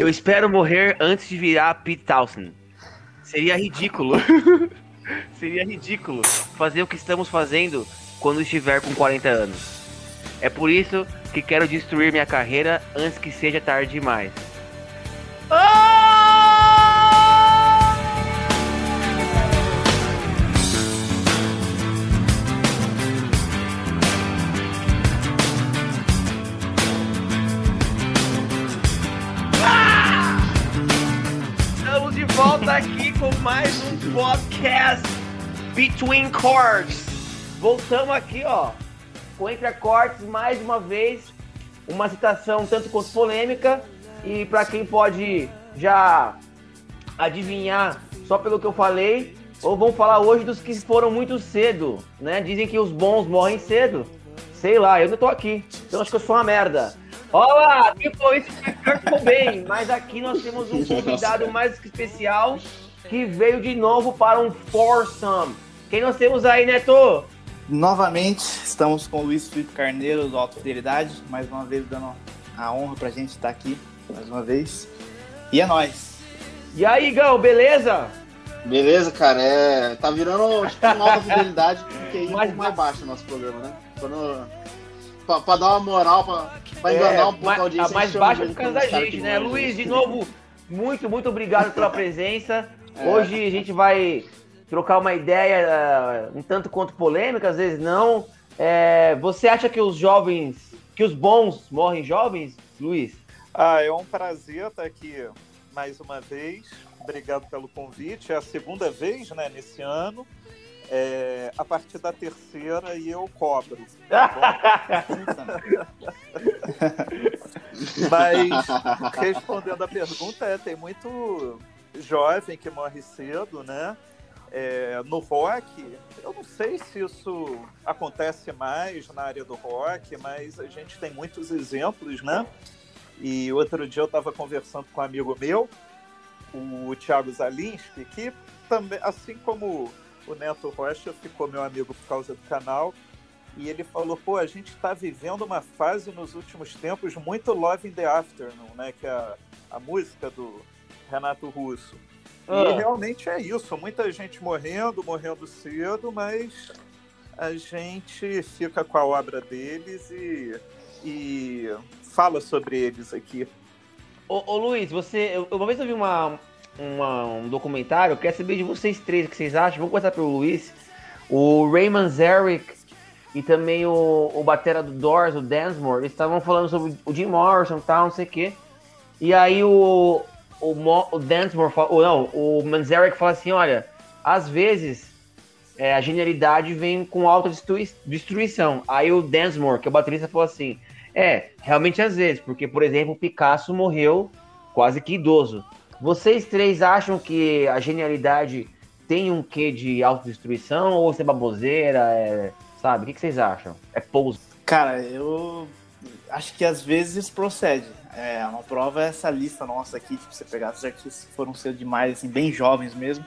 Eu espero morrer antes de virar Pete Townsend. Seria ridículo. Seria ridículo fazer o que estamos fazendo quando estiver com 40 anos. É por isso que quero destruir minha carreira antes que seja tarde demais. Estamos podcast Between Chords. Voltamos aqui, ó, com Entre Acordes mais uma vez, uma citação tanto quanto polêmica e para quem pode já adivinhar só pelo que eu falei, ou vamos falar hoje dos que foram muito cedo, né? Dizem que os bons morrem cedo. Sei lá, eu não tô aqui, então acho que eu sou uma merda. Olá, tipo, isso bem, mas aqui nós temos um convidado mais especial que veio de novo para um foursome. Quem nós temos aí, Neto? Novamente, estamos com o Luiz Felipe Carneiro do Alto Fidelidade, mais uma vez dando a honra pra gente estar aqui, mais uma vez. E é nóis! E aí, Gão, beleza? Beleza, cara, é. Tá virando tipo uma alta fidelidade, porque aí é Mais- mais baixo o nosso programa, né? Quando... Pra, pra dar uma moral, pra, pra enganar É, um pouco a audiência. a mais a baixa ele por causa da gente, né? manjam. Luiz, de novo, muito, muito obrigado pela presença. É. Hoje a gente vai trocar uma ideia eh, um tanto quanto polêmica, às vezes não. É, você acha que os jovens, que os bons morrem jovens, Luiz? Ah, é um prazer estar aqui mais uma vez. Obrigado pelo convite. É a segunda vez, né, nesse ano. É, a partir da terceira e eu cobro. tá Mas respondendo a pergunta, é, tem muito jovem que morre cedo, né? É, no rock, eu não sei se isso acontece mais na área do rock, mas a gente tem muitos exemplos, né? E outro dia eu estava conversando com um amigo meu, o Thiago Zalinski, que também, assim como o Neto Rocha, ficou meu amigo por causa do canal, e ele falou, pô, a gente está vivendo uma fase nos últimos tempos muito Love in the Afternoon, né? Que é a, a música do Renato Russo. E Ah. realmente é isso, muita gente morrendo, morrendo cedo, mas a gente fica com a obra deles e, e fala sobre eles aqui. Ô, ô, Luiz, você. eu- Uma vez eu vi uma, uma- um documentário, eu quero saber de vocês três o que vocês acham. Vamos começar pelo Luiz. O Raymond Zarek e também o, o Batera do Doors, o Dansmore, eles estavam falando sobre o Jim Morrison e tal, não sei o quê. E aí o, o, Mo- o ou não, o Manzarek fala assim: olha, às vezes é, a genialidade vem com autodestruição. Aí o Dansmore, que é o baterista, falou assim: é, realmente às vezes, porque, por exemplo, o Picasso morreu quase que idoso. Vocês três acham que a genialidade tem um quê de autodestruição ou isso é baboseira? É, sabe? O que, que vocês acham? É pouso. Cara, eu acho que às vezes procede. É, uma prova é essa lista nossa aqui, tipo, você pegar os artistas que foram cedo demais, assim, bem jovens mesmo.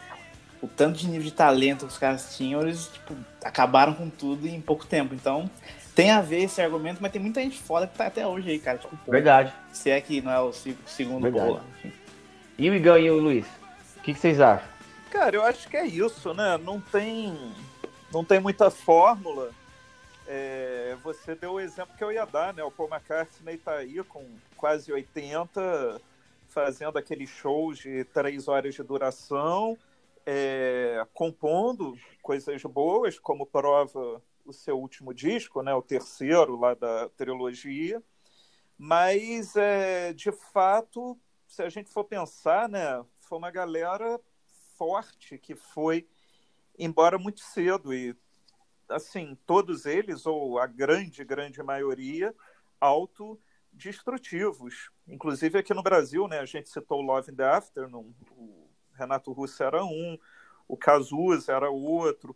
O tanto de nível de talento que os caras tinham, eles, tipo, acabaram com tudo em pouco tempo. Então, tem a ver esse argumento, mas tem muita gente foda que tá até hoje aí, cara. Tipo, pô, Verdade. se é que não é o se- segundo enfim. E o Igão e o Luiz? O que, que vocês acham? Cara, eu acho que é isso, né? Não tem, não tem muita fórmula. É, você deu o exemplo que eu ia dar, né? O Paul McCartney tá aí com quase 80, fazendo aqueles shows de três horas de duração, é, compondo coisas boas, como prova o seu último disco, né? O terceiro lá da trilogia. Mas, é, de fato, se a gente for pensar, né? Foi uma galera forte que foi embora muito cedo e assim todos eles ou a grande grande maioria autodestrutivos inclusive aqui no Brasil né a gente citou o Love in the Afternoon o Renato Russo era um o Cazuza era outro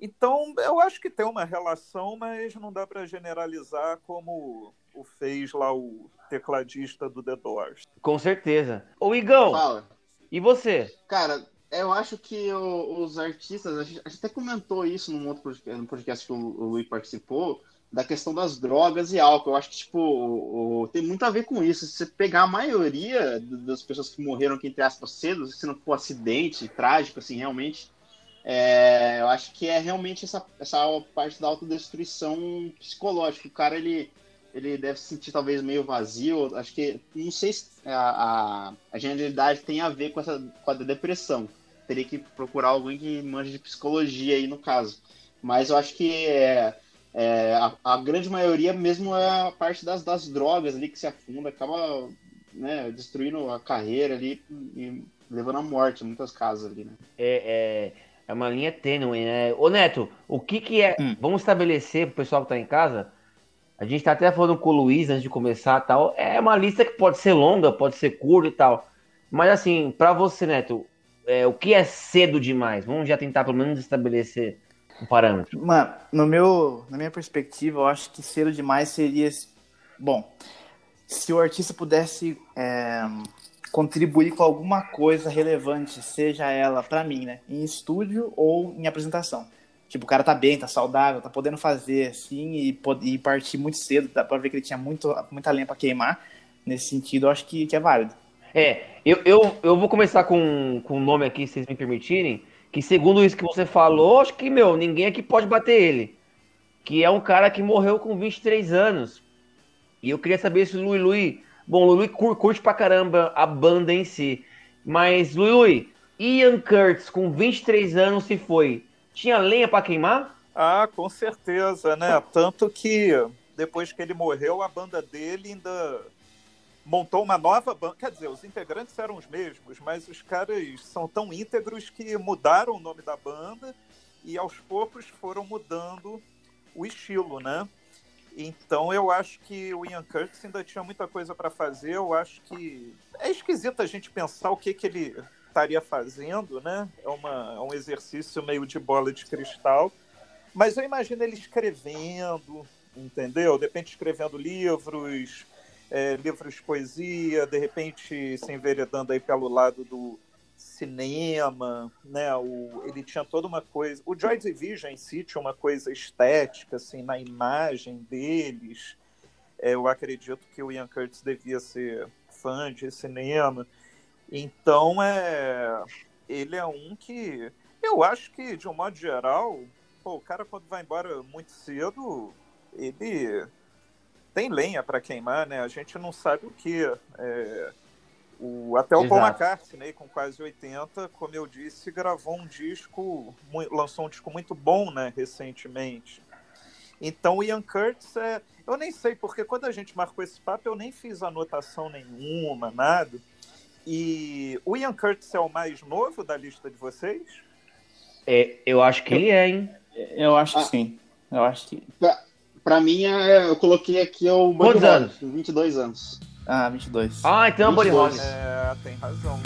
então eu acho que tem uma relação mas não dá para generalizar como o fez lá o tecladista do The Doors Com certeza. Ô, Igão, Fala. e você? Cara, eu acho que o- os artistas, a gente, a gente até comentou isso num outro podcast, no podcast que o, o Luiz participou, da questão das drogas e álcool. Eu acho que, tipo, o, o, tem muito a ver com isso. Se você pegar a maioria das pessoas que morreram, que entre aspas, cedo, se não for acidente trágico, assim, realmente, é, eu acho que é realmente essa, essa parte da autodestruição psicológica. O cara, ele, ele deve se sentir talvez meio vazio. Acho que, não sei se a, a, a genialidade tem a ver com, essa, com a depressão. Teria que procurar alguém que manja de psicologia aí, no caso. Mas eu acho que é, é, a, a, grande maioria mesmo é a parte das, das drogas ali que se afunda, acaba né, destruindo a carreira ali e levando à morte em muitas casas ali, né? É, é, é uma linha tênue, né? Ô Neto, o que que é... Hum. Vamos estabelecer pro pessoal que tá em casa... A gente tá até falando com o Luiz antes de começar tal. É uma lista que pode ser longa, pode ser curta e tal. Mas assim, para você, Neto, é, o que é cedo demais? Vamos já tentar pelo menos estabelecer um parâmetro. Mano, no meu, na minha perspectiva, eu acho que cedo demais seria. Bom, se o artista pudesse é, contribuir com alguma coisa relevante, seja ela para mim, né, em estúdio ou em apresentação. Tipo, o cara tá bem, tá saudável, tá podendo fazer assim e, e partir muito cedo, dá pra ver que ele tinha muito, muita lenha pra queimar. Nesse sentido, eu acho que, que é válido. É, eu, eu, eu vou começar com, com um nome aqui, se vocês me permitirem que segundo isso que você falou, acho que, meu, ninguém aqui pode bater ele. Que é um cara que morreu com 23 anos. E eu queria saber se o Lui Lui. Bom, o Lui curte pra caramba a banda em si. Mas, Lui Lui, Ian Curtis, com 23 anos, se foi. Tinha lenha para queimar? Ah, com certeza, né? Tanto que depois que ele morreu, a banda dele ainda montou uma nova banda. Quer dizer, os integrantes eram os mesmos, mas os caras são tão íntegros que mudaram o nome da banda e aos poucos foram mudando o estilo, né? Então eu acho que o Ian Curtis ainda tinha muita coisa para fazer. Eu acho que é esquisito a gente pensar o que, que ele estaria fazendo, né? É, uma, é um exercício meio de bola de cristal. Mas eu imagino ele escrevendo, entendeu? De repente escrevendo livros, é, livros de poesia, de repente se enveredando aí pelo lado do cinema, né? O, ele tinha toda uma coisa. O Joy Division em si tinha uma coisa estética, assim, na imagem deles. É, eu acredito que o Ian Curtis devia ser fã de cinema. Então, é, ele é um que eu acho que, de um modo geral, pô, o cara quando vai embora muito cedo, ele tem lenha para queimar, né? A gente não sabe o que. É, o, até o Exato. Paul McCartney, com quase 80, como eu disse, gravou um disco, lançou um disco muito bom, né, recentemente. Então o Ian Curtis é. Eu nem sei, porque quando a gente marcou esse papo, eu nem fiz anotação nenhuma, nada. E o Ian Curtis é o mais novo da lista de vocês? É, eu acho que ele é, hein? Eu acho que ah, sim. Eu acho que. Pra mim, é, eu coloquei aqui o Buddy Quantos Holly, anos? 22 anos. Ah, 22. Ah, então é o Buddy Holly. É, tem razão.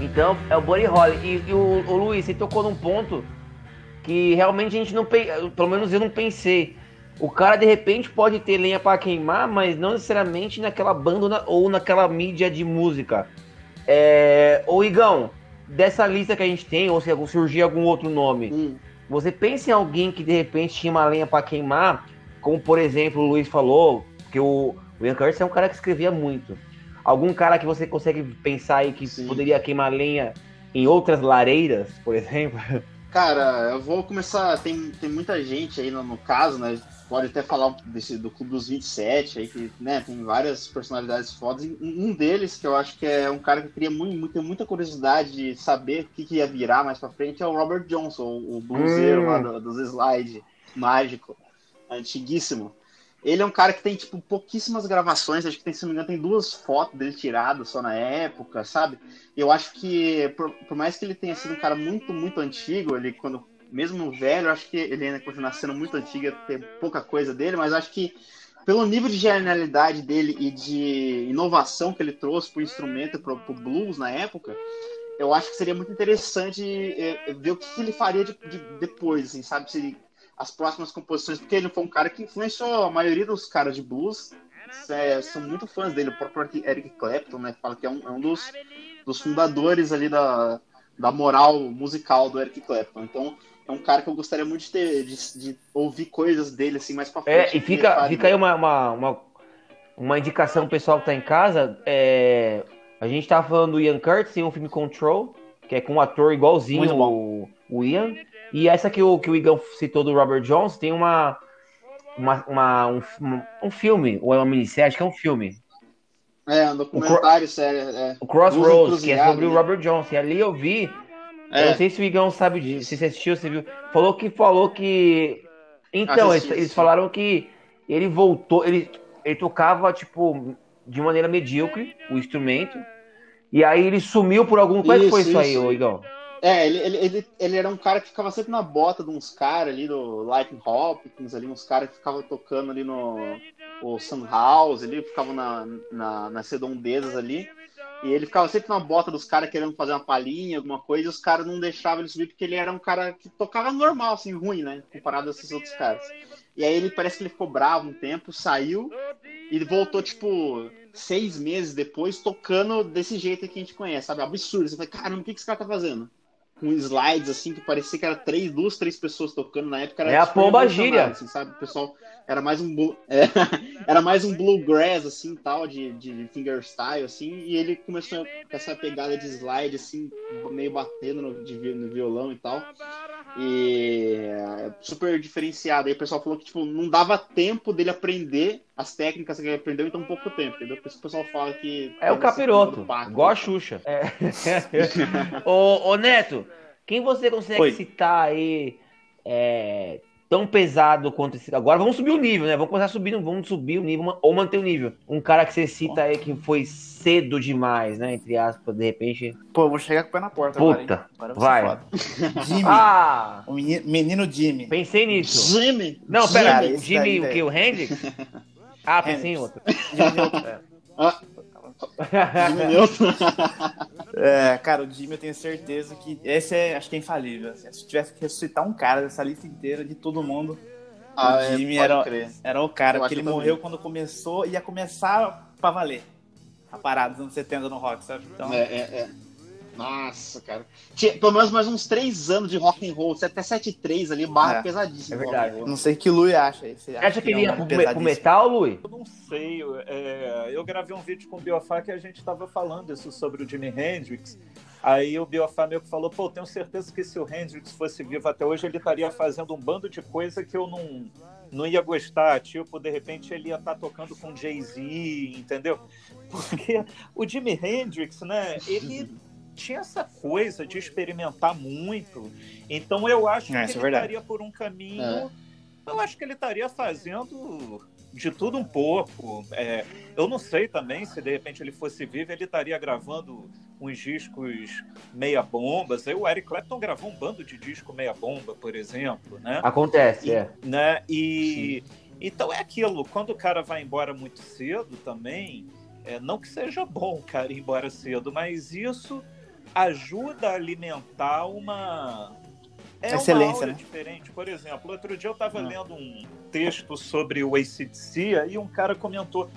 Então, é o Buddy Holly. E, e o, o Luiz, você tocou num ponto que realmente a gente não... Pelo menos eu não pensei o cara de repente pode ter lenha para queimar, mas não necessariamente naquela banda ou naquela mídia de música. É... Ô Igão, dessa lista que a gente tem, ou se surgir algum outro nome, hum. você pensa em alguém que de repente tinha uma lenha para queimar, como por exemplo o Luiz falou, que o, o Ian Curtis é um cara que escrevia muito. Algum cara que você consegue pensar aí que Sim. poderia queimar lenha em outras lareiras, por exemplo? Cara, eu vou começar. Tem, tem muita gente aí no, no caso, né? Pode até falar desse, do Clube dos 27, aí, que né, tem várias personalidades fodas. Um deles, que eu acho que é um cara que queria muito, tem muita curiosidade de saber o que, que ia virar mais pra frente, é o Robert Johnson, o bluseiro hum. lá do, dos slide mágico, antiguíssimo. Ele é um cara que tem, tipo, pouquíssimas gravações, acho que tem, se não me engano, tem duas fotos dele tiradas só na época, sabe? Eu acho que, por, por mais que ele tenha sido um cara muito, muito antigo, ele, quando mesmo velho, acho que ele ainda continua sendo muito antiga, tem pouca coisa dele, mas acho que pelo nível de genialidade dele e de inovação que ele trouxe para o instrumento, para o blues na época, eu acho que seria muito interessante é, ver o que, ele faria de, de, depois, assim, sabe? Se as próximas composições, porque ele foi um cara que influenciou a maioria dos caras de blues, é, são muito fãs dele. O próprio Eric Clapton, né? Fala que é um, é um dos, dos fundadores ali da, da moral musical do Eric Clapton. Então, é um cara que eu gostaria muito de ter, de, de ouvir coisas dele assim mais pra frente. É, e fica, fica aí uma, uma, uma, uma indicação pessoal que tá em casa. É, a gente tava falando do Ian Curtis, tem um filme Control, que é com um ator igualzinho o, o Ian. E essa que o, que o Igão citou do Robert Jones tem uma, uma, uma um, um filme, ou é uma minissérie, acho que é um filme. É, um documentário, sério. É. O Crossroads, que é sobre né? o Robert Jones. E ali eu vi. É. Eu não sei se o Igão sabe disso, se você assistiu, você viu. Falou que falou que. Então, Assisti, eles, eles, falaram que ele voltou, ele, ele tocava, tipo, de maneira medíocre o instrumento. E aí ele sumiu por algum. Como é que foi isso, isso aí, Igão? É, ele, ele, ele, ele, era um cara que ficava sempre na bota de uns caras ali do Lightning Hopkins, ali, uns caras que ficavam tocando ali no o Sunhouse, ele ficava na, na, nas redondezas ali. E ele ficava sempre na bota dos caras querendo fazer uma palhinha, alguma coisa, e os caras não deixavam ele subir porque ele era um cara que tocava normal, assim, ruim, né? Comparado a esses outros caras. E aí ele parece que ele ficou bravo um tempo, saiu e voltou, tipo, seis meses depois, tocando desse jeito que a gente conhece, sabe? Absurdo. Você fala, caramba, o que, que esse cara tá fazendo? Com slides assim que parecia que era três, duas, três pessoas tocando na época. é a pomba gíria. Assim, sabe? O pessoal era mais um é, era mais um bluegrass assim, tal de, de fingerstyle assim, e ele começou com essa pegada de slide assim, meio batendo no, de, no violão e tal. E é super diferenciado. Aí o pessoal falou que tipo, não dava tempo dele aprender as técnicas que ele aprendeu em tão pouco tempo, entendeu? Por isso o pessoal fala que. É o capiroto, igual a Xuxa. É. ô, ô, Neto, quem você consegue Oi. citar aí é, tão pesado quanto esse. Agora vamos subir o nível, né? Vamos começar subindo, vamos subir o nível ou manter o nível. Um cara que você cita aí que foi cedo demais, né? Entre aspas, de repente. Pô, eu vou chegar com o pé na porta Puta, agora. vai. Jimmy. Ah! O menino Jimmy. Pensei nisso. Jimmy? Não, pera, o Jimmy, o que? O Hendrix? Ah, pensei em outro. É. Ah. é, cara, o Jimmy eu tenho certeza que esse é, acho que é infalível. Assim. Se tivesse que ressuscitar um cara dessa lista inteira de todo mundo, ah, o é, Jimmy é, era, era o cara, porque ele morreu quando começou, ia começar pra valer a parada dos anos 70 no rock, sabe? Então... É, é, é. Nossa, cara. Tinha pelo menos mais uns três anos de rock and roll, até 7-3 ali, barra é, pesadíssima. É verdade. Não sei que Lui acha. Você acha, acha que, ele ia pro, pro metal, Lui? Eu não sei. É, eu gravei um vídeo com o Biofá que a gente tava falando isso sobre o Jimi Hendrix. Aí o Biofá meio que falou, pô, tenho certeza que se o Hendrix fosse vivo até hoje, ele estaria fazendo um bando de coisa que eu não, não ia gostar. Tipo, de repente ele ia estar tá tocando com Jay-Z, entendeu? Porque o Jimi Hendrix, né, ele tinha essa coisa de experimentar muito. Então eu acho é, que ele é estaria por um caminho. É. Eu acho que ele estaria fazendo de tudo um pouco. É, eu não sei também se de repente ele fosse vivo, ele estaria gravando uns discos meia bombas. Aí o Eric Clapton gravou um bando de disco meia bomba, por exemplo, né? Acontece, e, é. Né? E então é aquilo. Quando o cara vai embora muito cedo também, é, não que seja bom o cara ir embora cedo, mas isso ajuda a alimentar uma é excelência, uma né? diferente. Por exemplo, outro dia eu estava lendo um texto sobre o ACDC e um cara comentou: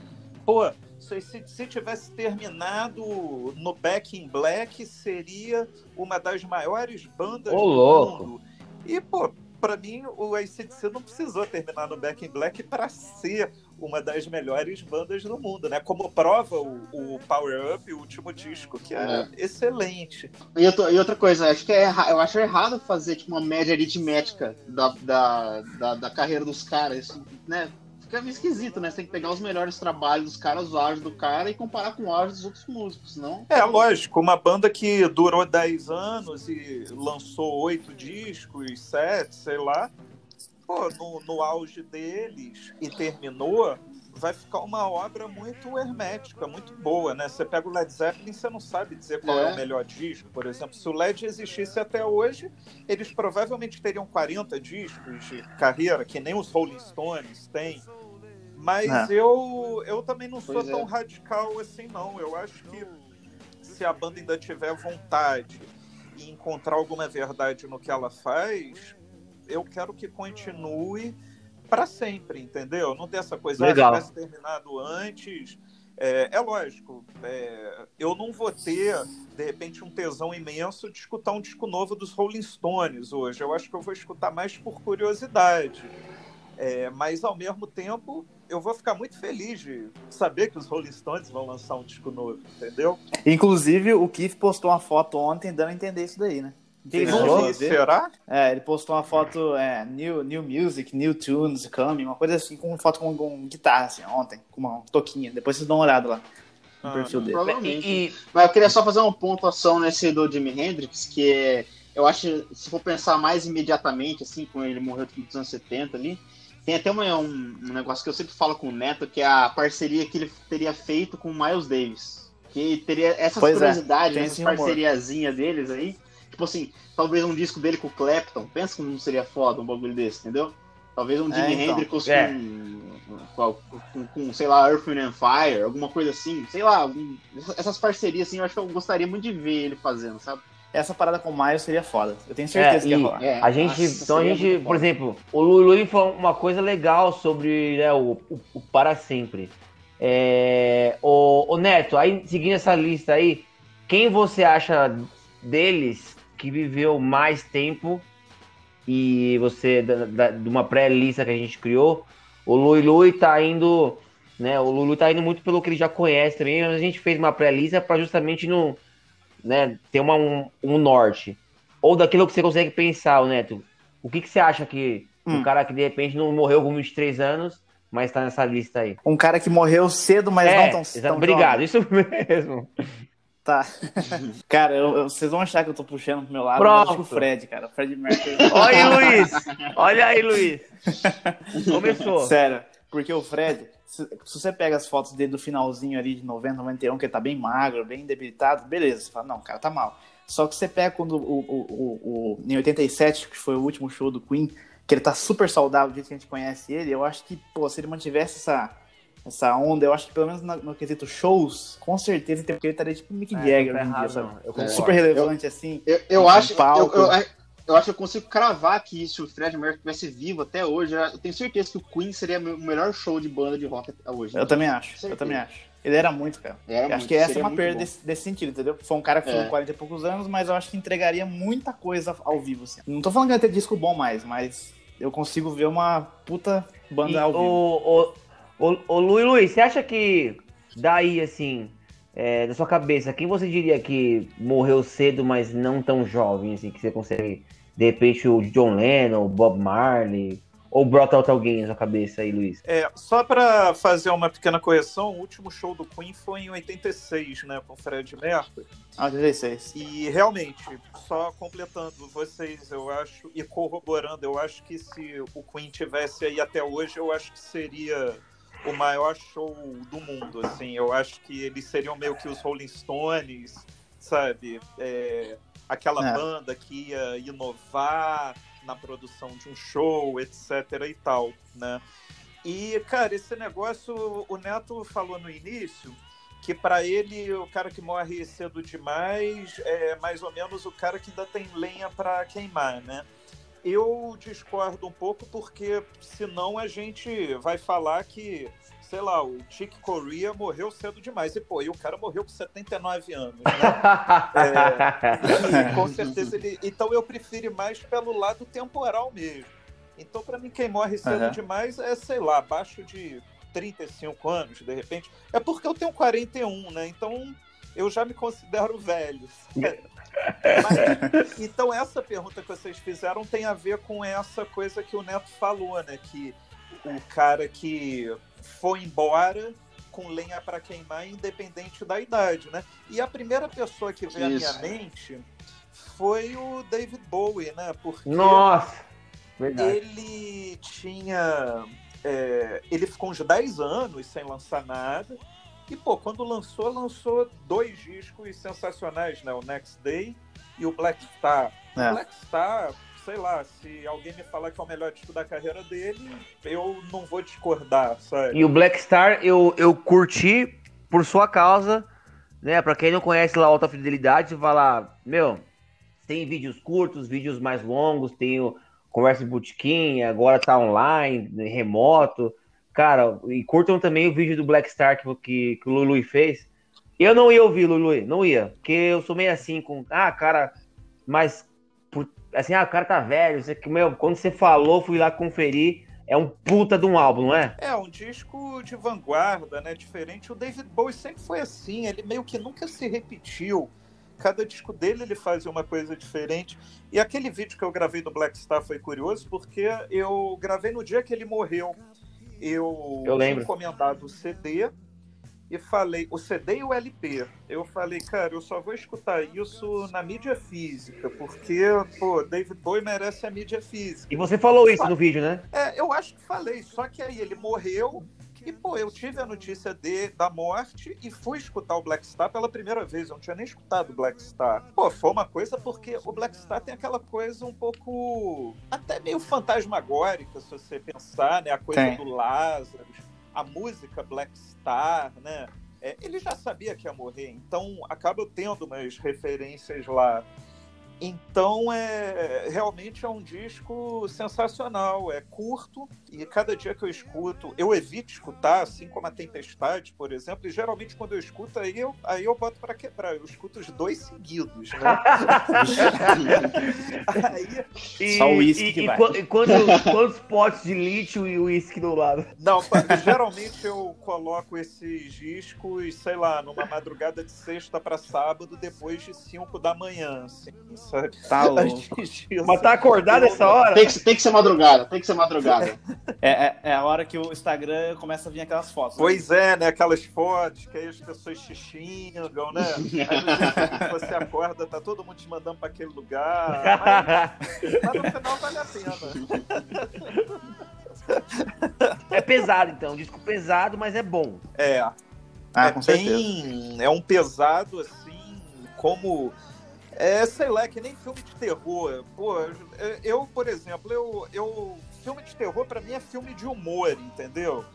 pô, se o ACDC tivesse terminado no Back in Black, seria uma das maiores bandas Ô, do louco. mundo. E, pô, para mim, o ACDC não precisou terminar no Back in Black para ser uma das melhores bandas do mundo, né? Como prova o, o Power Up, o último disco, que é, é. excelente. E, e, outra coisa, acho que é, eu acho errado fazer tipo, uma média aritmética da, da, da, da carreira dos caras, né? Fica meio esquisito, né? Você tem que pegar os melhores trabalhos dos caras, os auge do cara, e comparar com o auge dos outros músicos, não? É, lógico. Uma banda que durou 10 anos e lançou oito discos, sete, sei lá, pô, no, no auge deles e terminou, vai ficar uma obra muito hermética, muito boa, né? Você pega o Led Zeppelin, você não sabe dizer qual é. é. o melhor disco, por exemplo. Se o Led existisse até hoje, eles provavelmente teriam 40 discos de carreira, que nem os Rolling Stones têm. Mas é. eu, eu também não sou tão é. radical assim, não. Eu acho que se a banda ainda tiver vontade e encontrar alguma verdade no que ela faz, eu quero que continue para sempre, entendeu? Não tem essa coisa, Legal. ah, se tivesse terminado antes. É, é lógico, é, eu não vou ter, de repente, um tesão imenso de escutar um disco novo dos Rolling Stones hoje. Eu acho que eu vou escutar mais por curiosidade. É, mas, ao mesmo tempo, eu vou ficar muito feliz de saber que os Rolling Stones vão lançar um disco novo, entendeu? Inclusive, o Keith postou uma foto ontem dando a entender isso daí, né? A ver? Será? É, ele postou uma foto, é, new, new music, new tunes coming, uma coisa assim, com uma foto com, com guitarra, assim, ontem, com uma toquinha. Depois vocês dão uma olhada lá no Ah, perfil dele. Provavelmente. E, Mas eu queria só fazer uma pontuação nesse do Jimi Hendrix, que é, eu acho, se for pensar mais imediatamente, assim, quando ele morreu nos anos 70 ali, tem até uma- um, um negócio que eu sempre falo com o Neto, que é a parceria que ele teria feito com o Miles Davis. Que teria essas Pois é, curiosidades, tem essas parceriazinhas deles aí. Tipo assim, talvez um disco dele com o Clapton. Pensa como não seria foda um bagulho desse, entendeu? Talvez um É, Jimi então. Hendrix É. com, com, com, sei lá, Earth, Wind and Fire, alguma coisa assim. Sei lá, algum- essas parcerias assim, eu acho que eu gostaria muito de ver ele fazendo, sabe? Essa parada com o Miles seria foda. Eu tenho certeza É, que ia rolar. É, a gente, nossa, então a gente, por foda. exemplo, o Lulu falou uma coisa legal sobre né, o, o, o para sempre. É, o, o Neto, aí seguindo essa lista aí, quem você acha deles que viveu mais tempo e você da, da- de uma pré-lista que a gente criou, o Lui Lui tá indo, né? O Lulu tá indo muito pelo que ele já conhece também, mas a gente fez uma pré-lista para justamente não, né, ter uma, um, um norte ou daquilo que você consegue pensar, o Neto. O que, que você acha que Hum. um cara que de repente não morreu com 23 anos, mas tá nessa lista aí? Um cara que morreu cedo, mas é, não tão, tão obrigado, jovem. isso mesmo. Tá. cara, eu- eu- vocês vão achar que eu tô puxando pro meu lado, Pronto. o Fred, cara. O Fred Mercury. Olha aí, Luiz! Olha aí, Luiz! Começou. Sério, porque o Fred, se, se você pega as fotos dele do finalzinho ali de 90, 91, que ele tá bem magro, bem debilitado, beleza, você fala, não, o cara tá mal. Só que você pega quando o, o, o, o- em 87, que foi o último show do Queen, que ele tá super saudável, do jeito que a gente conhece ele, eu acho que, pô, se ele mantivesse essa, essa onda, eu acho que pelo menos no, no quesito shows, com certeza ele estaria tipo Mick É, Jagger tá hoje em dia, sabe? Eu É. Super relevante assim. Eu, eu Um acho, eu, palco. eu, eu acho que eu consigo cravar que se o Fred Mercury tivesse vivo até hoje, eu tenho certeza que o Queen seria o melhor show de banda de rock até hoje. Eu também acho, eu também acho. Ele era muito, cara. Era Eu acho muito, que essa é uma perda desse, desse sentido, entendeu? Foi um cara que É. foi com 40 e poucos anos, mas eu acho que entregaria muita coisa ao vivo, assim. Não tô falando que vai ter disco bom mais, mas eu consigo ver uma puta banda E ao vivo. o, o, o, o Luiz, Luiz, você acha que daí, assim, é, da sua cabeça, quem você diria que morreu cedo, mas não tão jovem, assim, que você consegue, de repente, o John Lennon, o Bob Marley, ou brota out alguém na sua cabeça aí, Luiz? É, só para fazer uma pequena correção, o último show do Queen foi em 86, né, com o Fred Mercury. Ah, 16. E realmente, só completando vocês, eu acho, e corroborando, eu acho que se o Queen tivesse aí até hoje, eu acho que seria o maior show do mundo, assim. Eu acho que eles seriam meio que os Rolling Stones, sabe? É, aquela É. banda que ia inovar na produção de um show, etc e tal, né? E, cara, esse negócio, o Neto falou no início que para ele o cara que morre cedo demais é mais ou menos o cara que ainda tem lenha para queimar, né? Eu discordo um pouco porque senão a gente vai falar que, sei lá, o Chick Corea morreu cedo demais. E pô, e o cara morreu com 79 anos, né? E, com certeza ele. Então eu prefiro ir mais pelo lado temporal mesmo. Então, para mim, quem morre cedo Aham. demais é, sei lá, abaixo de 35 anos, de repente. É porque eu tenho 41, né? Então eu já me considero velho. Mas, então, essa pergunta que vocês fizeram tem a ver com essa coisa que o Neto falou, né? Que o cara que foi embora com lenha para queimar, independente da idade, né? E a primeira pessoa que veio à minha Isso. mente foi o David Bowie, né? Porque Nossa! Verdade. ele tinha. é, ele ficou uns 10 anos sem lançar nada. E, pô, quando lançou, lançou dois discos sensacionais, né? O Next Day e o Black Star. É. O Black Star, sei lá, se alguém me falar que é o melhor disco da carreira dele, eu não vou discordar, sabe? E o Black Star eu, eu curti por sua causa, né? Pra quem não conhece lá Alta Fidelidade, vai lá, meu, tem vídeos curtos, vídeos mais longos, tem o conversa de botequim, agora tá online, remoto. Cara, e curtam também o vídeo do Black Star que, que, que o Lulu fez. Eu não ia ouvir, Lulu, não ia. Porque eu sou meio assim com. Ah, cara, mas. Por, assim, ah, o cara tá velho. Você, meu, quando você falou, fui lá conferir. É um puta de um álbum, não é? É, um disco de vanguarda, né? Diferente. O David Bowie sempre foi assim. Ele meio que nunca se repetiu. Cada disco dele ele fazia uma coisa diferente. E aquele vídeo que eu gravei do Black Star foi curioso porque eu gravei no dia que ele morreu. Eu, eu lembro. tinha encomendado o CD e falei, o CD e o LP. Eu falei, cara, eu só vou escutar isso na mídia física, porque, pô, David Bowie merece a mídia física. E você falou isso no vídeo, né? É, eu acho que falei, só que aí ele morreu e, pô, eu tive a notícia de, da morte e fui escutar o Black Star pela primeira vez. Eu não tinha nem escutado o Black Star. Pô, foi uma coisa porque o Black Star tem aquela coisa um pouco. até meio fantasmagórica, se você pensar, né? A coisa do Lázaro, a música Black Star, né? É, ele já sabia que ia morrer, então acaba tendo umas referências lá então, é realmente é um disco sensacional, é curto e cada dia que eu escuto, eu evito escutar, assim como a Tempestade, por exemplo, e geralmente quando eu escuto, aí eu, aí eu boto para quebrar, eu escuto os dois seguidos, né? aí, e, Só o uísque que e, vai. E quantos, quantos potes de lítio e uísque do lado? Não, geralmente eu coloco esses discos, sei lá, numa madrugada de sexta para sábado, depois de 5 da manhã, assim, sabe? Tá louco. Mas tá acordado essa hora? Tem que, tem que ser madrugada, tem que ser madrugada. É, é, é, a hora que o Instagram começa a vir aquelas fotos. Né? Pois é, né? Aquelas fotos que aí as pessoas te xingam, né? Aí você acorda, tá todo mundo te mandando pra aquele lugar. Mas, mas no final vale a pena. É pesado, então. Disco pesado, mas é bom. É. Ah, é bem. É um pesado, assim, como é, sei lá, é que nem filme de terror. Pô, eu, por exemplo, eu, eu filme de terror para mim é filme de humor, entendeu?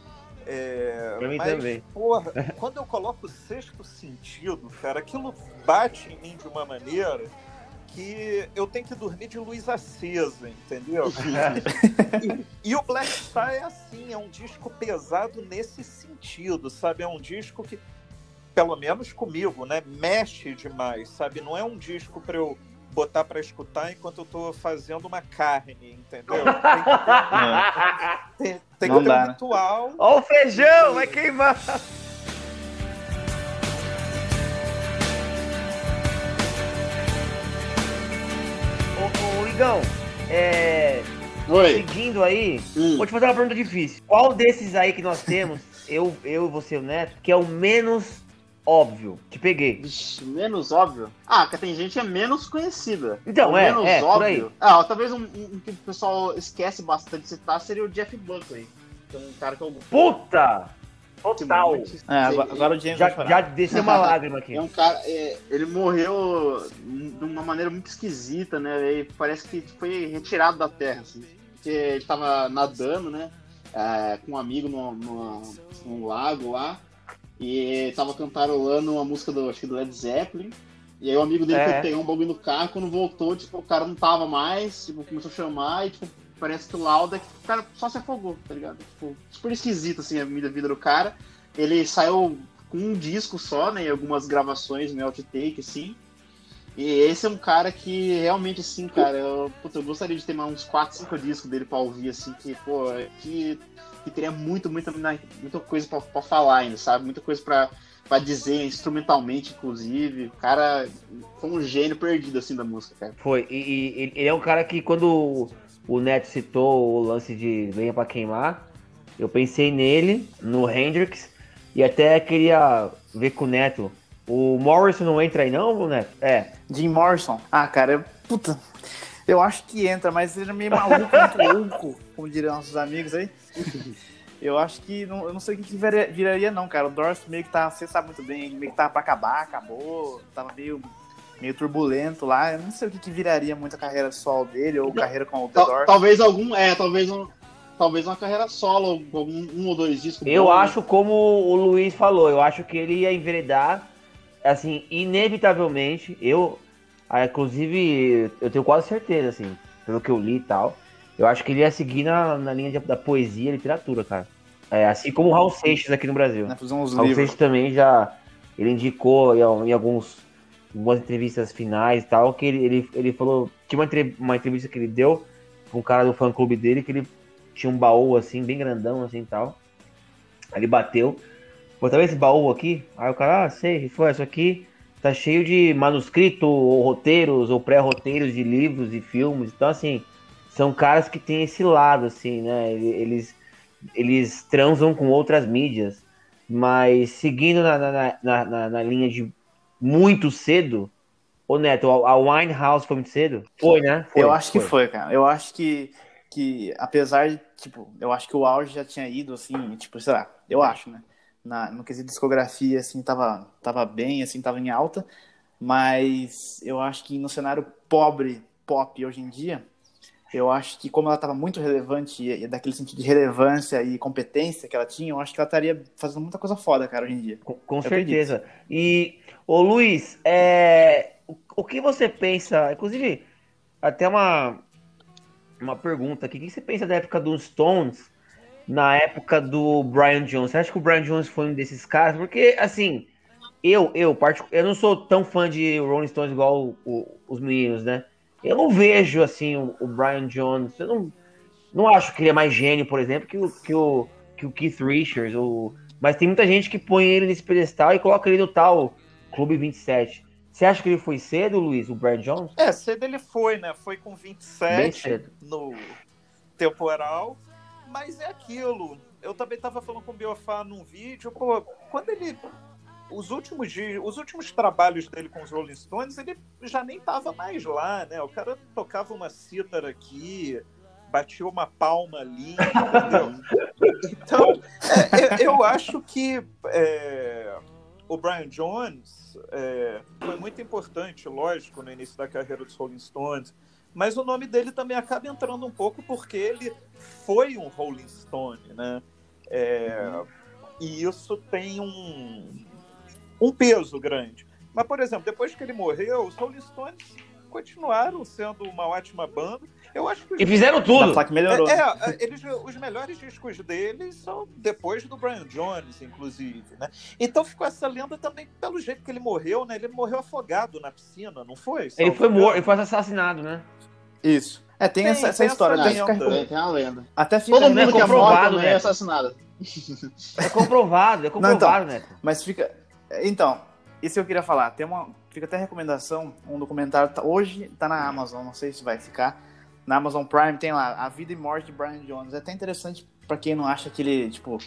É, pra mim mas, também. Porra, quando eu coloco o sexto sentido, cara, aquilo bate em mim de uma maneira que eu tenho que dormir de luz acesa, entendeu? e, e, o Black Star é assim, é um disco pesado nesse sentido, sabe? É um disco que pelo menos comigo, né? Mexe demais, sabe? Não é um disco para eu botar para escutar enquanto eu tô fazendo uma carne, entendeu? Tem que ter, tem, tem que ter um né? ritual. Ó o feijão, vai queimar! Ô, ô Igão, é... Oi. Seguindo aí, hum. vou te fazer uma pergunta difícil. Qual desses aí que nós temos, eu, eu você e o Neto, que é o menos óbvio. Te peguei. Vixe, menos óbvio? Ah, que tem gente que é menos conhecida. Então, é, menos é, óbvio. Ah, talvez um, um, que o pessoal esquece bastante de citar seria o Jeff Buckley. Que é um cara que eu. Puta! Total. É, agora, o James já, já desceu uma lágrima aqui. É um cara, é, ele morreu de uma maneira muito esquisita, né? E parece que foi retirado da terra, assim. Porque ele tava nadando, né? É, com um amigo no, no, num lago lá. E tava cantarolando uma música do, acho que do Led Zeppelin. E aí o amigo dele é. pegou um bagulho no carro, quando voltou, tipo, o cara não tava mais, tipo, começou a chamar e, tipo, parece que o Lauda, o cara só se afogou, tá ligado? Tipo, super esquisito, assim, a vida, do cara. Ele saiu com um disco só, né, e algumas gravações, meio outtake, assim. E esse é um cara que realmente, assim, cara, eu, puta, eu gostaria de ter mais uns 4, 5 discos dele pra ouvir, assim, que, pô, que que teria muito, muita, muita coisa para falar ainda, sabe? Muita coisa para dizer, instrumentalmente, inclusive. O cara foi um gênio perdido, assim, da música, cara. Foi, e, e ele é um cara que quando o Neto citou o lance de Lenha para Queimar, eu pensei nele, no Hendrix, e até queria ver com o Neto. O Morrison não entra aí não, Neto? É. Jim Morrison? Ah, cara, puta... Eu acho que entra, mas ele é meio maluco, muito louco, como diriam nossos amigos aí. Eu acho que. Não, eu não sei o que, que viraria, não, cara. O Dorothy meio que tá. Você sabe muito bem, ele meio que tava pra acabar, acabou. Tava meio, meio turbulento lá. Eu não sei o que, que viraria muito a carreira solo dele ou carreira com o The Doors. Talvez algum. É, talvez um. Talvez uma carreira solo, algum um ou dois discos. Eu bom, acho, né? como o Luiz falou, eu acho que ele ia enveredar, assim, inevitavelmente. Eu, ah, inclusive, eu tenho quase certeza, assim, pelo que eu li e tal, eu acho que ele ia seguir na, na linha de, da poesia e literatura, cara. É, assim como o Raul Seixas aqui no Brasil. Né, fazer uns Raul livros. Seixas também já. Ele indicou em, alguns algumas entrevistas finais e tal, que ele, ele, ele falou. Tinha uma, uma entrevista que ele deu com um cara do fã clube dele, que ele tinha um baú assim, bem grandão assim e tal. Aí ele bateu. Pô, tá vendo esse baú aqui? Aí o cara, ah, sei, foi, isso aqui tá cheio de manuscrito, ou roteiros, ou pré-roteiros de livros e filmes. Então, assim, são caras que têm esse lado, assim, né? Eles, eles transam com outras mídias. Mas seguindo na, na, na, na, na linha de muito cedo, ô Neto, a Winehouse foi muito cedo? Foi, né? Foi, eu acho que foi, cara. Eu acho que, que, apesar de, tipo, eu acho que o auge já tinha ido, assim, tipo, sei lá, eu acho, né? Na, no quesito discografia, assim, tava, tava bem, assim, tava em alta, mas eu acho que no cenário pobre, pop, hoje em dia, eu acho que como ela tava muito relevante, e daquele sentido de relevância e competência que ela tinha, eu acho que ela estaria fazendo muita coisa foda, cara, hoje em dia. Com, com certeza. E, ô Luiz, é, o, o que você pensa? Inclusive, até uma, uma pergunta aqui. O que você pensa da época dos Stones na época do Brian Jones? Você acha que o Brian Jones foi um desses caras? Porque, assim, eu, eu, particu- eu não sou tão fã de Rolling Stones igual o- o- os meninos, né? Eu não vejo, assim, o, o Brian Jones. Eu não, não acho que ele é mais gênio, por exemplo, que o, que o, que o Keith Richards. Ou... Mas tem muita gente que põe ele nesse pedestal e coloca ele no tal Clube 27. Você acha que ele foi cedo, Luiz, o Brian Jones? É, cedo ele foi, né? Foi com Bem 27 cedo. no temporal, mas é aquilo. Eu também tava falando com o Biofá num vídeo, pô, quando ele. Os últimos dias, os últimos trabalhos dele com os Rolling Stones, ele já nem tava mais lá, né? O cara tocava uma cítara aqui, batia uma palma ali, entendeu? Então, é, eu, acho que é, o Brian Jones é, foi muito importante, lógico, no início da carreira dos Rolling Stones, mas o nome dele também acaba entrando um pouco porque ele foi um Rolling Stone, né? É, e isso tem um, um peso grande. Mas, por exemplo, depois que ele morreu, os Rolling Stones continuaram sendo uma ótima banda. Eu acho que E fizeram tudo. que melhorou. é, é, eles, os melhores discos deles são depois do Brian Jones, inclusive, né? Então ficou essa lenda também pelo jeito que ele morreu, né? Ele morreu afogado na piscina, não foi? Ele foi morto, ele foi assassinado, né? Isso. É, tem, Tem- essa, essa tem história. essa Até lenda. fica, Tem, tem uma lenda. até fica Todo mundo que é comprovado, morto né? é assassinado. É comprovado, é comprovado, Neto. Mas fica. Então, isso eu queria falar. Tem uma. Fica até recomendação, um documentário. tá- hoje tá na Amazon, não sei se vai ficar. Na Amazon Prime tem lá A Vida e Morte de Brian Jones. É até interessante pra quem não acha que ele, tipo,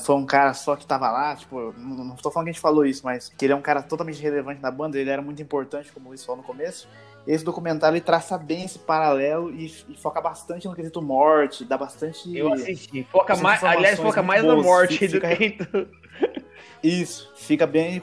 foi um cara só que tava lá. Tipo, não, não tô falando que a gente falou isso, mas que ele é um cara totalmente relevante na banda. Ele era muito importante, como o Luiz falou no começo. Esse documentário ele traça bem esse paralelo e, e foca bastante no quesito morte, dá bastante. Eu assisti. Foca mais, aliás, foca mais na morte Fica- do que. Isso, fica bem.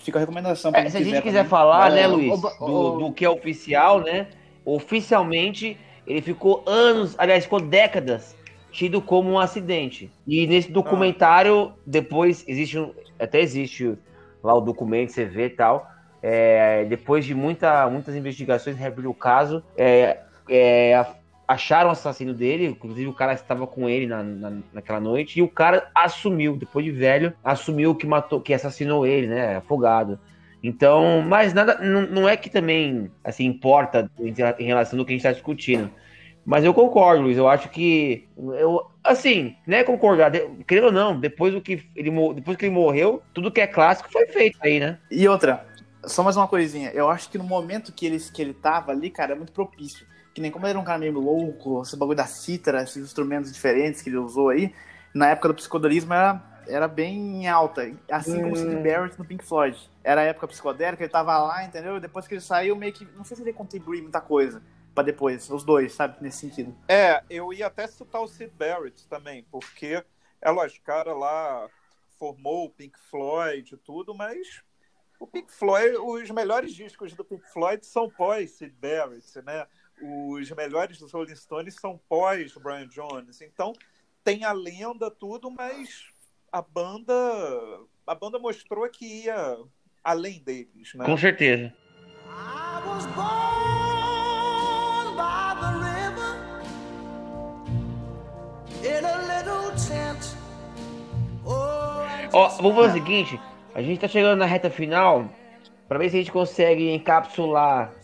Fica a recomendação É, se a gente quiser também. falar, né, Luiz, do, do que é oficial, né? Oficialmente, ele ficou anos, aliás, ficou décadas tido como um acidente. E nesse documentário, depois existe um, até existe lá o documento, você vê e tal. é, depois de muita, muitas investigações, reabriu o caso, é, é, acharam o assassino dele, inclusive o cara estava com ele na, na- naquela noite, e o cara assumiu, depois de velho, assumiu que matou, que assassinou ele, né? Afogado. Então, mas nada, não, não é que também assim importa em relação ao que a gente está discutindo. Mas eu concordo, Luiz. Eu acho que eu assim, né, concordar, querendo ou não, depois do que ele depois que ele morreu, tudo que é clássico foi feito aí, né? E outra, só mais uma coisinha. Eu acho que no momento que ele, que ele tava ali, cara, é muito propício. Que nem como ele era um cara meio louco, esse bagulho da cítara, esses instrumentos diferentes que ele usou aí, na época do psicodelismo era, era bem em alta. Assim como o Sid Hum. Barrett no Pink Floyd. Era a época psicodélica, ele tava lá, entendeu? E depois que ele saiu, meio que. Não sei se ele contribuiu muita coisa pra depois, os dois, sabe? Nesse sentido. É, eu ia até citar o Sid Barrett também, porque, é lógico, o cara lá formou o Pink Floyd e tudo, mas o Pink Floyd, os melhores discos do Pink Floyd são pós Sid Barrett, né? os melhores dos Rolling Stones são pós Brian Jones. Então tem a lenda tudo, mas a banda a banda mostrou que ia além deles, né? Com certeza. Ó, oh, vamos fazer o seguinte, a gente tá chegando na reta final, para ver se a gente consegue encapsular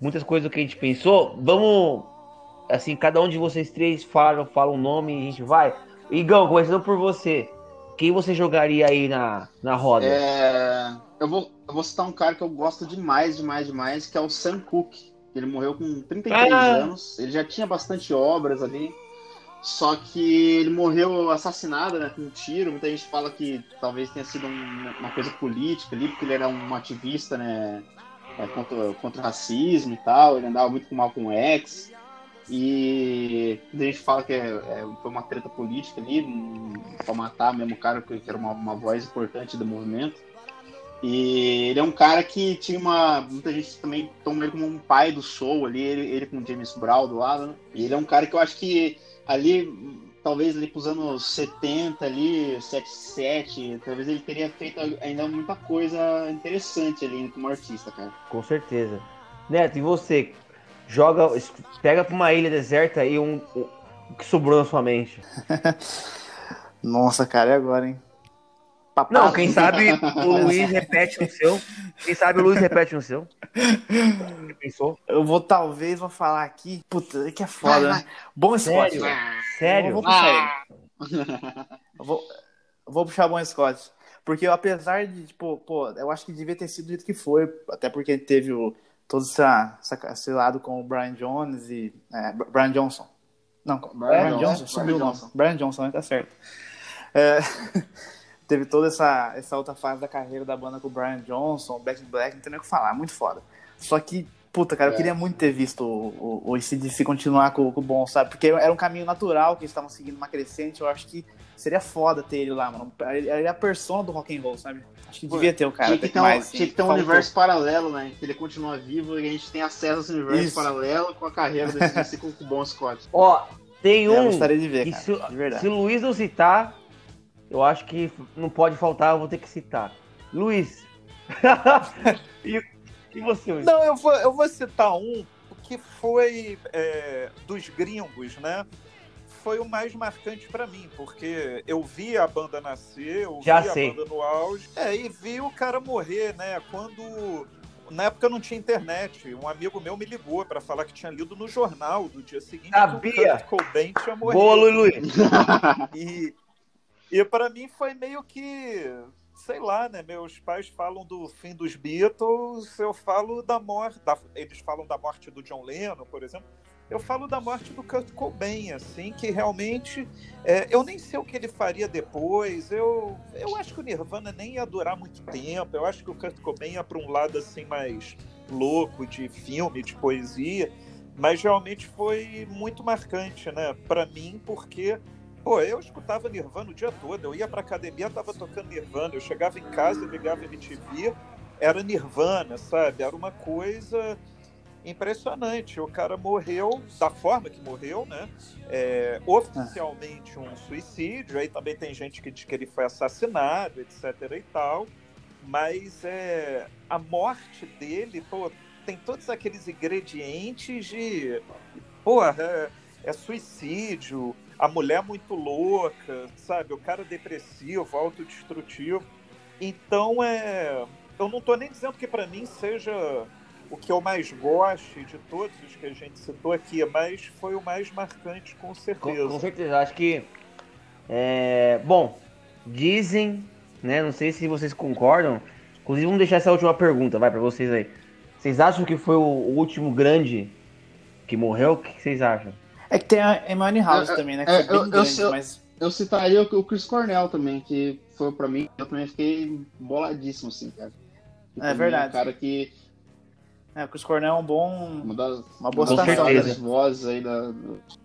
muitas coisas que a gente pensou. Vamos, assim, cada um de vocês três fala, fala um nome e a gente vai. Igão, começando por você. Quem você jogaria aí na, na roda? É, eu, vou, eu vou citar um cara que eu gosto demais, demais, demais, que é o Sam Cooke. Ele morreu com 33 Ah. anos. Ele já tinha bastante obras ali. Só que ele morreu assassinado, né, com um tiro. Muita gente fala que talvez tenha sido um- uma coisa política ali, porque ele era um ativista, né, é, contra, contra o racismo e tal. Ele andava muito com o Malcolm X. E muita gente fala que é, é, foi uma treta política ali, um, pra matar mesmo o cara que era uma, uma voz importante do movimento. E ele é um cara que tinha uma. Muita gente também toma ele como um pai do soul ali, ele, ele com James Brown do lado, né? E ele é um cara que eu acho que ali, talvez ali pros anos 70 ali, 77, talvez ele teria feito ainda muita coisa interessante ali como artista, cara. Com certeza. Neto, e você? Joga, pega pra uma ilha deserta aí um, um- o que sobrou na sua mente. Nossa, cara, e agora, hein? Papai. Não, quem sabe o Luiz repete no seu. Quem sabe o Luiz repete no seu. Você pensou? Eu vou, talvez, vou falar aqui. Puta, que é foda, né? Bom Scott. Sério? Sério? Eu vou puxar ele. Eu vou, eu vou puxar Bom Scott. Porque apesar de, tipo, pô, eu acho que devia ter sido do jeito que foi, até porque teve o, todo essa, essa- esse lado com o Brian Jones e. É, Brian Johnson. Não, Brian Brian, Johnson, Johnson, sumiu o Brian nome. Johnson. Brian Johnson, né? Tá certo. É, teve toda essa, essa outra fase da carreira da banda com o Brian Johnson, Back in Black, não tem nem o que falar, muito foda. Só que, puta, cara, eu É. queria muito ter visto o, o, continuar com, com o bom, sabe? Porque era um caminho natural que eles estavam seguindo uma crescente, eu acho que seria foda ter ele lá, mano. Ele é a persona do rock and roll, sabe? Acho que Pô, devia ter o cara. tinha que ter um, mais, assim, tinha que ter um faltou. universo paralelo, né? Que ele continua vivo e a gente tem acesso a esse universo Isso. paralelo com a carreira desse ciclo com o Bon Scott. Ó, tem É, eu um. gostaria de ver, cara, se, de verdade. se o Luiz não citar, eu acho que não pode faltar, eu vou ter que citar. Luiz. e, e você, Luiz? Não, eu vou, eu vou citar um que foi é, dos gringos, né? Foi o mais marcante pra mim, porque eu vi a banda nascer, eu Já vi sei. a banda no auge, é, e vi o cara morrer, né? Quando na época não tinha internet, um amigo meu me ligou pra falar que tinha lido no jornal do dia seguinte que Sabia. o Kurt Cobain tinha morrido. Luiz. Luiz. E, e para mim foi meio que, sei lá, né? Meus pais falam do fim dos Beatles, eu falo da morte. da- eles falam da morte do John Lennon, por exemplo. Eu falo da morte do Kurt Cobain, assim, que realmente. é, eu nem sei o que ele faria depois. Eu, eu acho que o Nirvana nem ia durar muito tempo. Eu acho que o Kurt Cobain ia para um lado assim mais louco de filme, de poesia. Mas realmente foi muito marcante, né? Para mim, porque Pô, eu escutava Nirvana o dia todo. Eu ia pra academia, tava tocando Nirvana. Eu chegava em casa, ligava MTV, era Nirvana, sabe? Era uma coisa impressionante. O cara morreu da forma que morreu, né? É, oficialmente um suicídio. Aí também tem gente que diz que ele foi assassinado, etc e tal. Mas é, a morte dele, pô, tem todos aqueles ingredientes de. Porra, é, é suicídio, a mulher muito louca, sabe? O cara depressivo, autodestrutivo. Então, é. Eu não tô nem dizendo que para mim seja o que eu mais goste de todos os que a gente citou aqui, mas foi o mais marcante, com Com, certeza. com certeza, acho que. É, bom, dizem, né? Não sei se vocês concordam. Inclusive, vamos deixar essa última pergunta, vai pra vocês aí. Vocês acham que foi o, último grande que morreu? O que vocês acham? É que tem a Emily House É, é, também, né? Que é, foi bem eu- eu grande, sei- mas. Eu citaria o Chris Cornell também, que foi pra mim, eu também fiquei boladíssimo, assim, cara. Que É também verdade. um cara que. É, o Chris Cornell é um bom. Uma das, Uma boa das citação, melhores né? vozes aí da.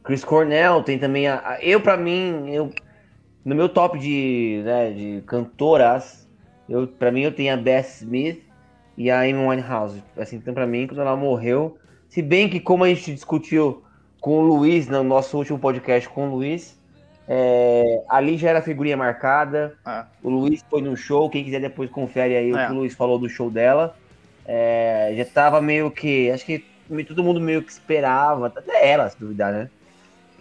Chris Cornell, tem também a. a- eu, pra mim, eu. No meu top de, né, de cantoras, eu, pra mim eu tenho a Beth Smith e a Amy Winehouse. Assim, então pra mim, quando ela morreu. Se bem que, como a gente discutiu com o Luiz, no nosso último podcast com o Luiz, é, ali já era figurinha marcada. Ah, O Luiz foi no show, quem quiser depois confere aí o É. que o Luiz falou do show dela. É, já tava meio que. Acho que todo mundo meio que esperava, até ela, se duvidar, né?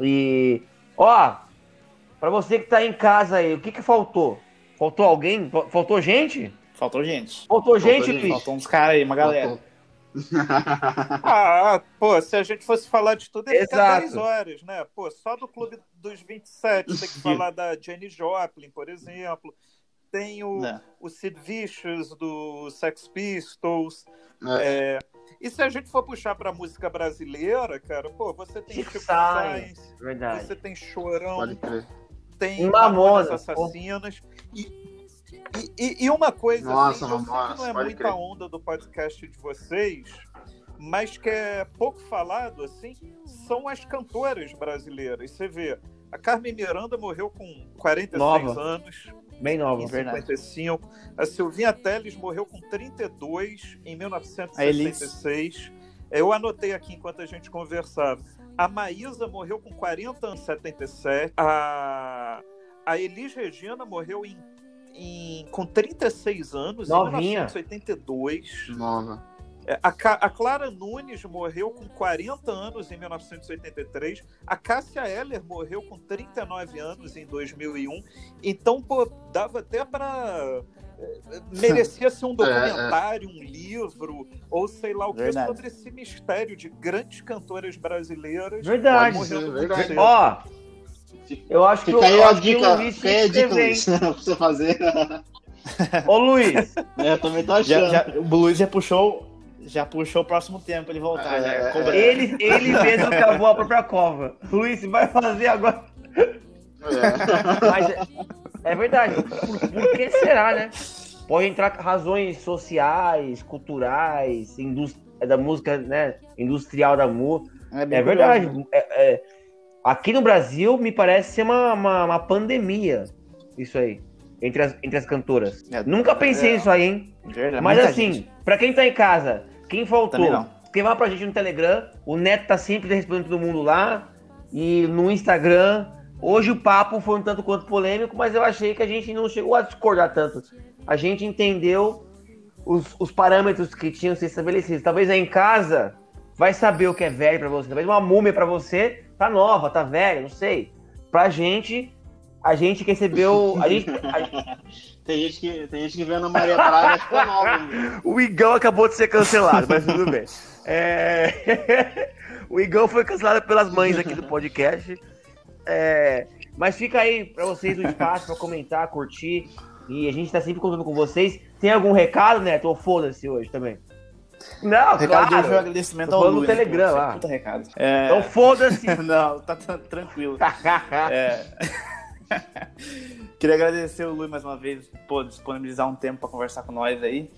E. Ó, pra você que tá em casa aí, o que que faltou? Faltou alguém? Fal- Faltou gente? Faltou gente. Faltou gente, gente. Luiz? Faltou uns caras aí, uma galera. Ah, pô, se a gente fosse falar de tudo, ia ficar Exato. 10 horas, né? Pô, só do Clube dos 27 tem que falar da Jenny Joplin, por exemplo. Tem o, Né? o Sid Vicious, do Sex Pistols. É. É, E se a gente for puxar pra música brasileira, cara, pô, você tem Chico Sainz. Você tem Chorão, tem Mamonas, Mamonas Assassinas. E, e- e- e uma coisa, Nossa, assim, eu sei Mamonas, que não é muita crer. onda do podcast de vocês, mas que é pouco falado, assim, são as cantoras brasileiras. Você vê, a Carmen Miranda morreu com 46 Nova. anos, Bem nova. em Verdade. 55. A Silvinha Teles morreu com 32 em 1966. Eu anotei aqui enquanto a gente conversava. A Maísa morreu com 40 anos em 77. A, a Elis Regina morreu em, em- com 36 anos Novinha. em 1982. Nova. É, A, a Clara Nunes morreu com 40 anos em 1983. A Cássia Eller morreu com 39 anos em 2001. Então, pô, dava até para merecia ser um documentário, um livro, ou sei lá o que, Verdade. sobre esse mistério de grandes cantoras brasileiras. Verdade. Verdade. Ó, eu acho que, aí eu a que dica, aí a que dica? Luiz, pra você fazer. Ô, Luiz, É, eu também tô Já, achando. já, o Luiz já puxou, já puxou o próximo tempo pra ele voltar. É, já é, cobra- ele, ele mesmo cavou a própria cova. Luiz, vai fazer agora. É. Mas é, é verdade. Por, por que será, né? Pode entrar razões sociais, culturais, indus- da música, né? Industrial da música. É curioso, verdade. né? É- é- aqui no Brasil, me parece ser uma, uma, uma pandemia. Isso aí. Entre as, entre as cantoras. É, Nunca pensei é. nisso aí, hein? Verdade, Mas muita assim, gente. pra quem tá em casa, quem faltou, Também não. escreva pra gente no Telegram. O Neto tá sempre respondendo todo mundo lá. E no Instagram. Hoje o papo foi um tanto quanto polêmico, mas eu achei que a gente não chegou a discordar tanto. A gente entendeu os, os parâmetros que tinham sido estabelecidos. Talvez aí em casa vai saber o que é velho pra você. Talvez uma múmia pra você tá nova, tá velha, não sei. Pra gente, a gente que recebeu. A gente, a- Tem gente que, tem gente que vê a Maria Braga e fica nova. O Igão acabou de ser cancelado, mas tudo bem. É, o Igão foi cancelado pelas mães aqui do podcast. É, Mas fica aí pra vocês o espaço pra comentar, curtir. E a gente tá sempre contando com vocês. Tem algum recado, Neto? Ou foda-se hoje também? Não, O recado dele foi um claro. agradecimento ao Luiz. no né, Telegram pô, lá. Puta recado. É... Então foda-se. Não, tá tran- tranquilo. É. Queria agradecer o Luiz mais uma vez por disponibilizar um tempo para conversar com nós aí.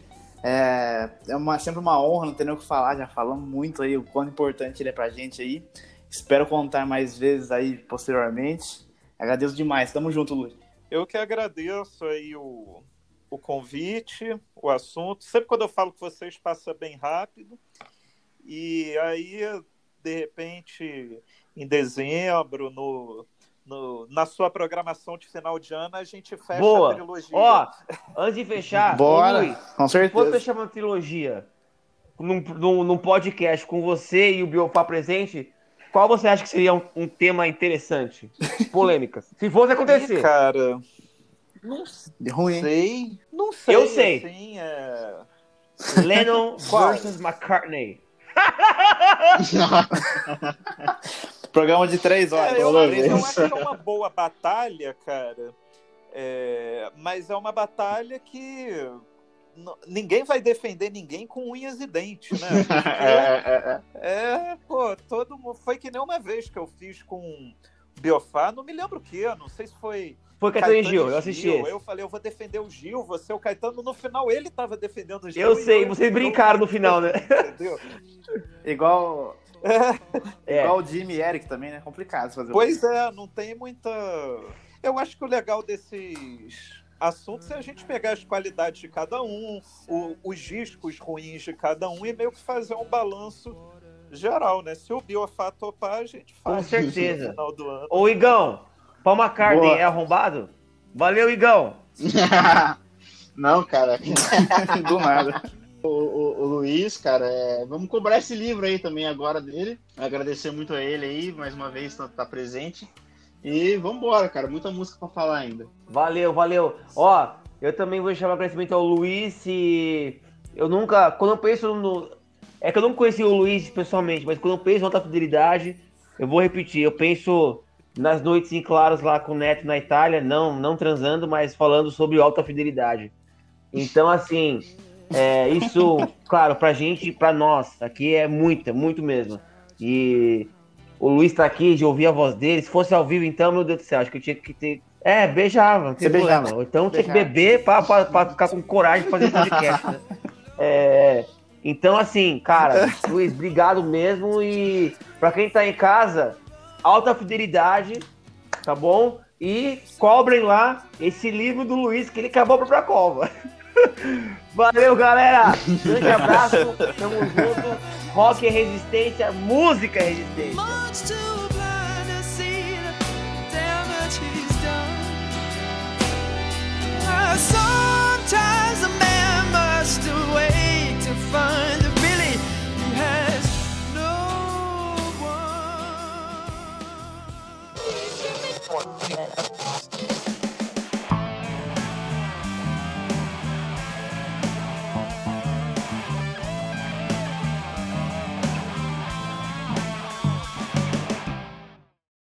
É, é uma, sempre uma honra, não tem nem o que falar, já falamos muito aí o quão importante ele é pra gente aí. Espero contar mais vezes aí posteriormente. Agradeço demais. Tamo junto, Luiz. Eu que agradeço aí o, o convite, o assunto. Sempre quando eu falo com vocês passa bem rápido. E aí, de repente, em dezembro, no, no- na sua programação de final de ano, a gente fecha Boa. a trilogia. Ó, antes de fechar, Bora, Luiz, com certeza. fechar uma trilogia num, num, num podcast com você e o Biofá presente, qual você acha que seria um, um tema interessante? Polêmicas. Se fosse acontecer. Ih, cara, não De ruim, sei. Não sei. Eu sei. Assim, é... Lennon versus McCartney. Programa de três horas. É, eu, eu acho que é uma boa batalha, cara. É, mas é uma batalha que ninguém vai defender ninguém com unhas e dentes, né? É, é, é. É, pô, todo mundo. Foi que nem uma vez que eu fiz com Biofá, não me lembro o que, não sei se foi. Foi Caetano e Caetano Gil, eu assisti Gil. Eu falei, eu vou defender o Gil, você o Caetano. No final, ele tava defendendo o Gil. Eu e sei, eu- vocês eu- brincaram no final, né? Entendeu? Igual, É. igual o Jimmy e Eric também, né? Complicado fazer Pois é, não tem muita. Eu acho que o legal desses assuntos é a gente pegar as qualidades de cada um, o- os discos ruins de cada um e meio que fazer um balanço geral, né? Se o Biofá topar, a gente faz. Com certeza. No final do ano. Ô, Igão, Paul McCartney Boa. é arrombado? Valeu, Igão. Não, cara. Do nada. O, o- o Luiz, cara, é, vamos cobrar esse livro aí também agora dele. Agradecer muito a ele aí, mais uma vez, tá, tá presente. E vambora, cara. Muita música pra falar ainda. Valeu, valeu. Ó, eu também vou chamar agradecimento ao Luiz e eu nunca, quando eu penso no. É que eu não conheci o Luiz pessoalmente, mas quando eu penso em alta fidelidade, eu vou repetir, eu penso nas noites em claros lá com o Neto na Itália, não, não transando, mas falando sobre alta fidelidade. Então, assim, é, isso, claro, pra gente, pra nós, aqui é muita, muito mesmo. E o Luiz tá aqui, de ouvir a voz dele. Se fosse ao vivo, então, meu Deus do céu, acho que eu tinha que ter. É, beijava, Você beijava. Então tinha que beber pra, pra, pra ficar com coragem de fazer podcast. né? É, então, assim, cara, Luiz, obrigado mesmo. E pra quem tá em casa, alta fidelidade, tá bom? E cobrem lá esse livro do Luiz, que ele acabou para própria cova. Valeu, galera! Grande abraço, tamo junto. Rock é resistência, música é resistência. Sometimes a man must wait to find it.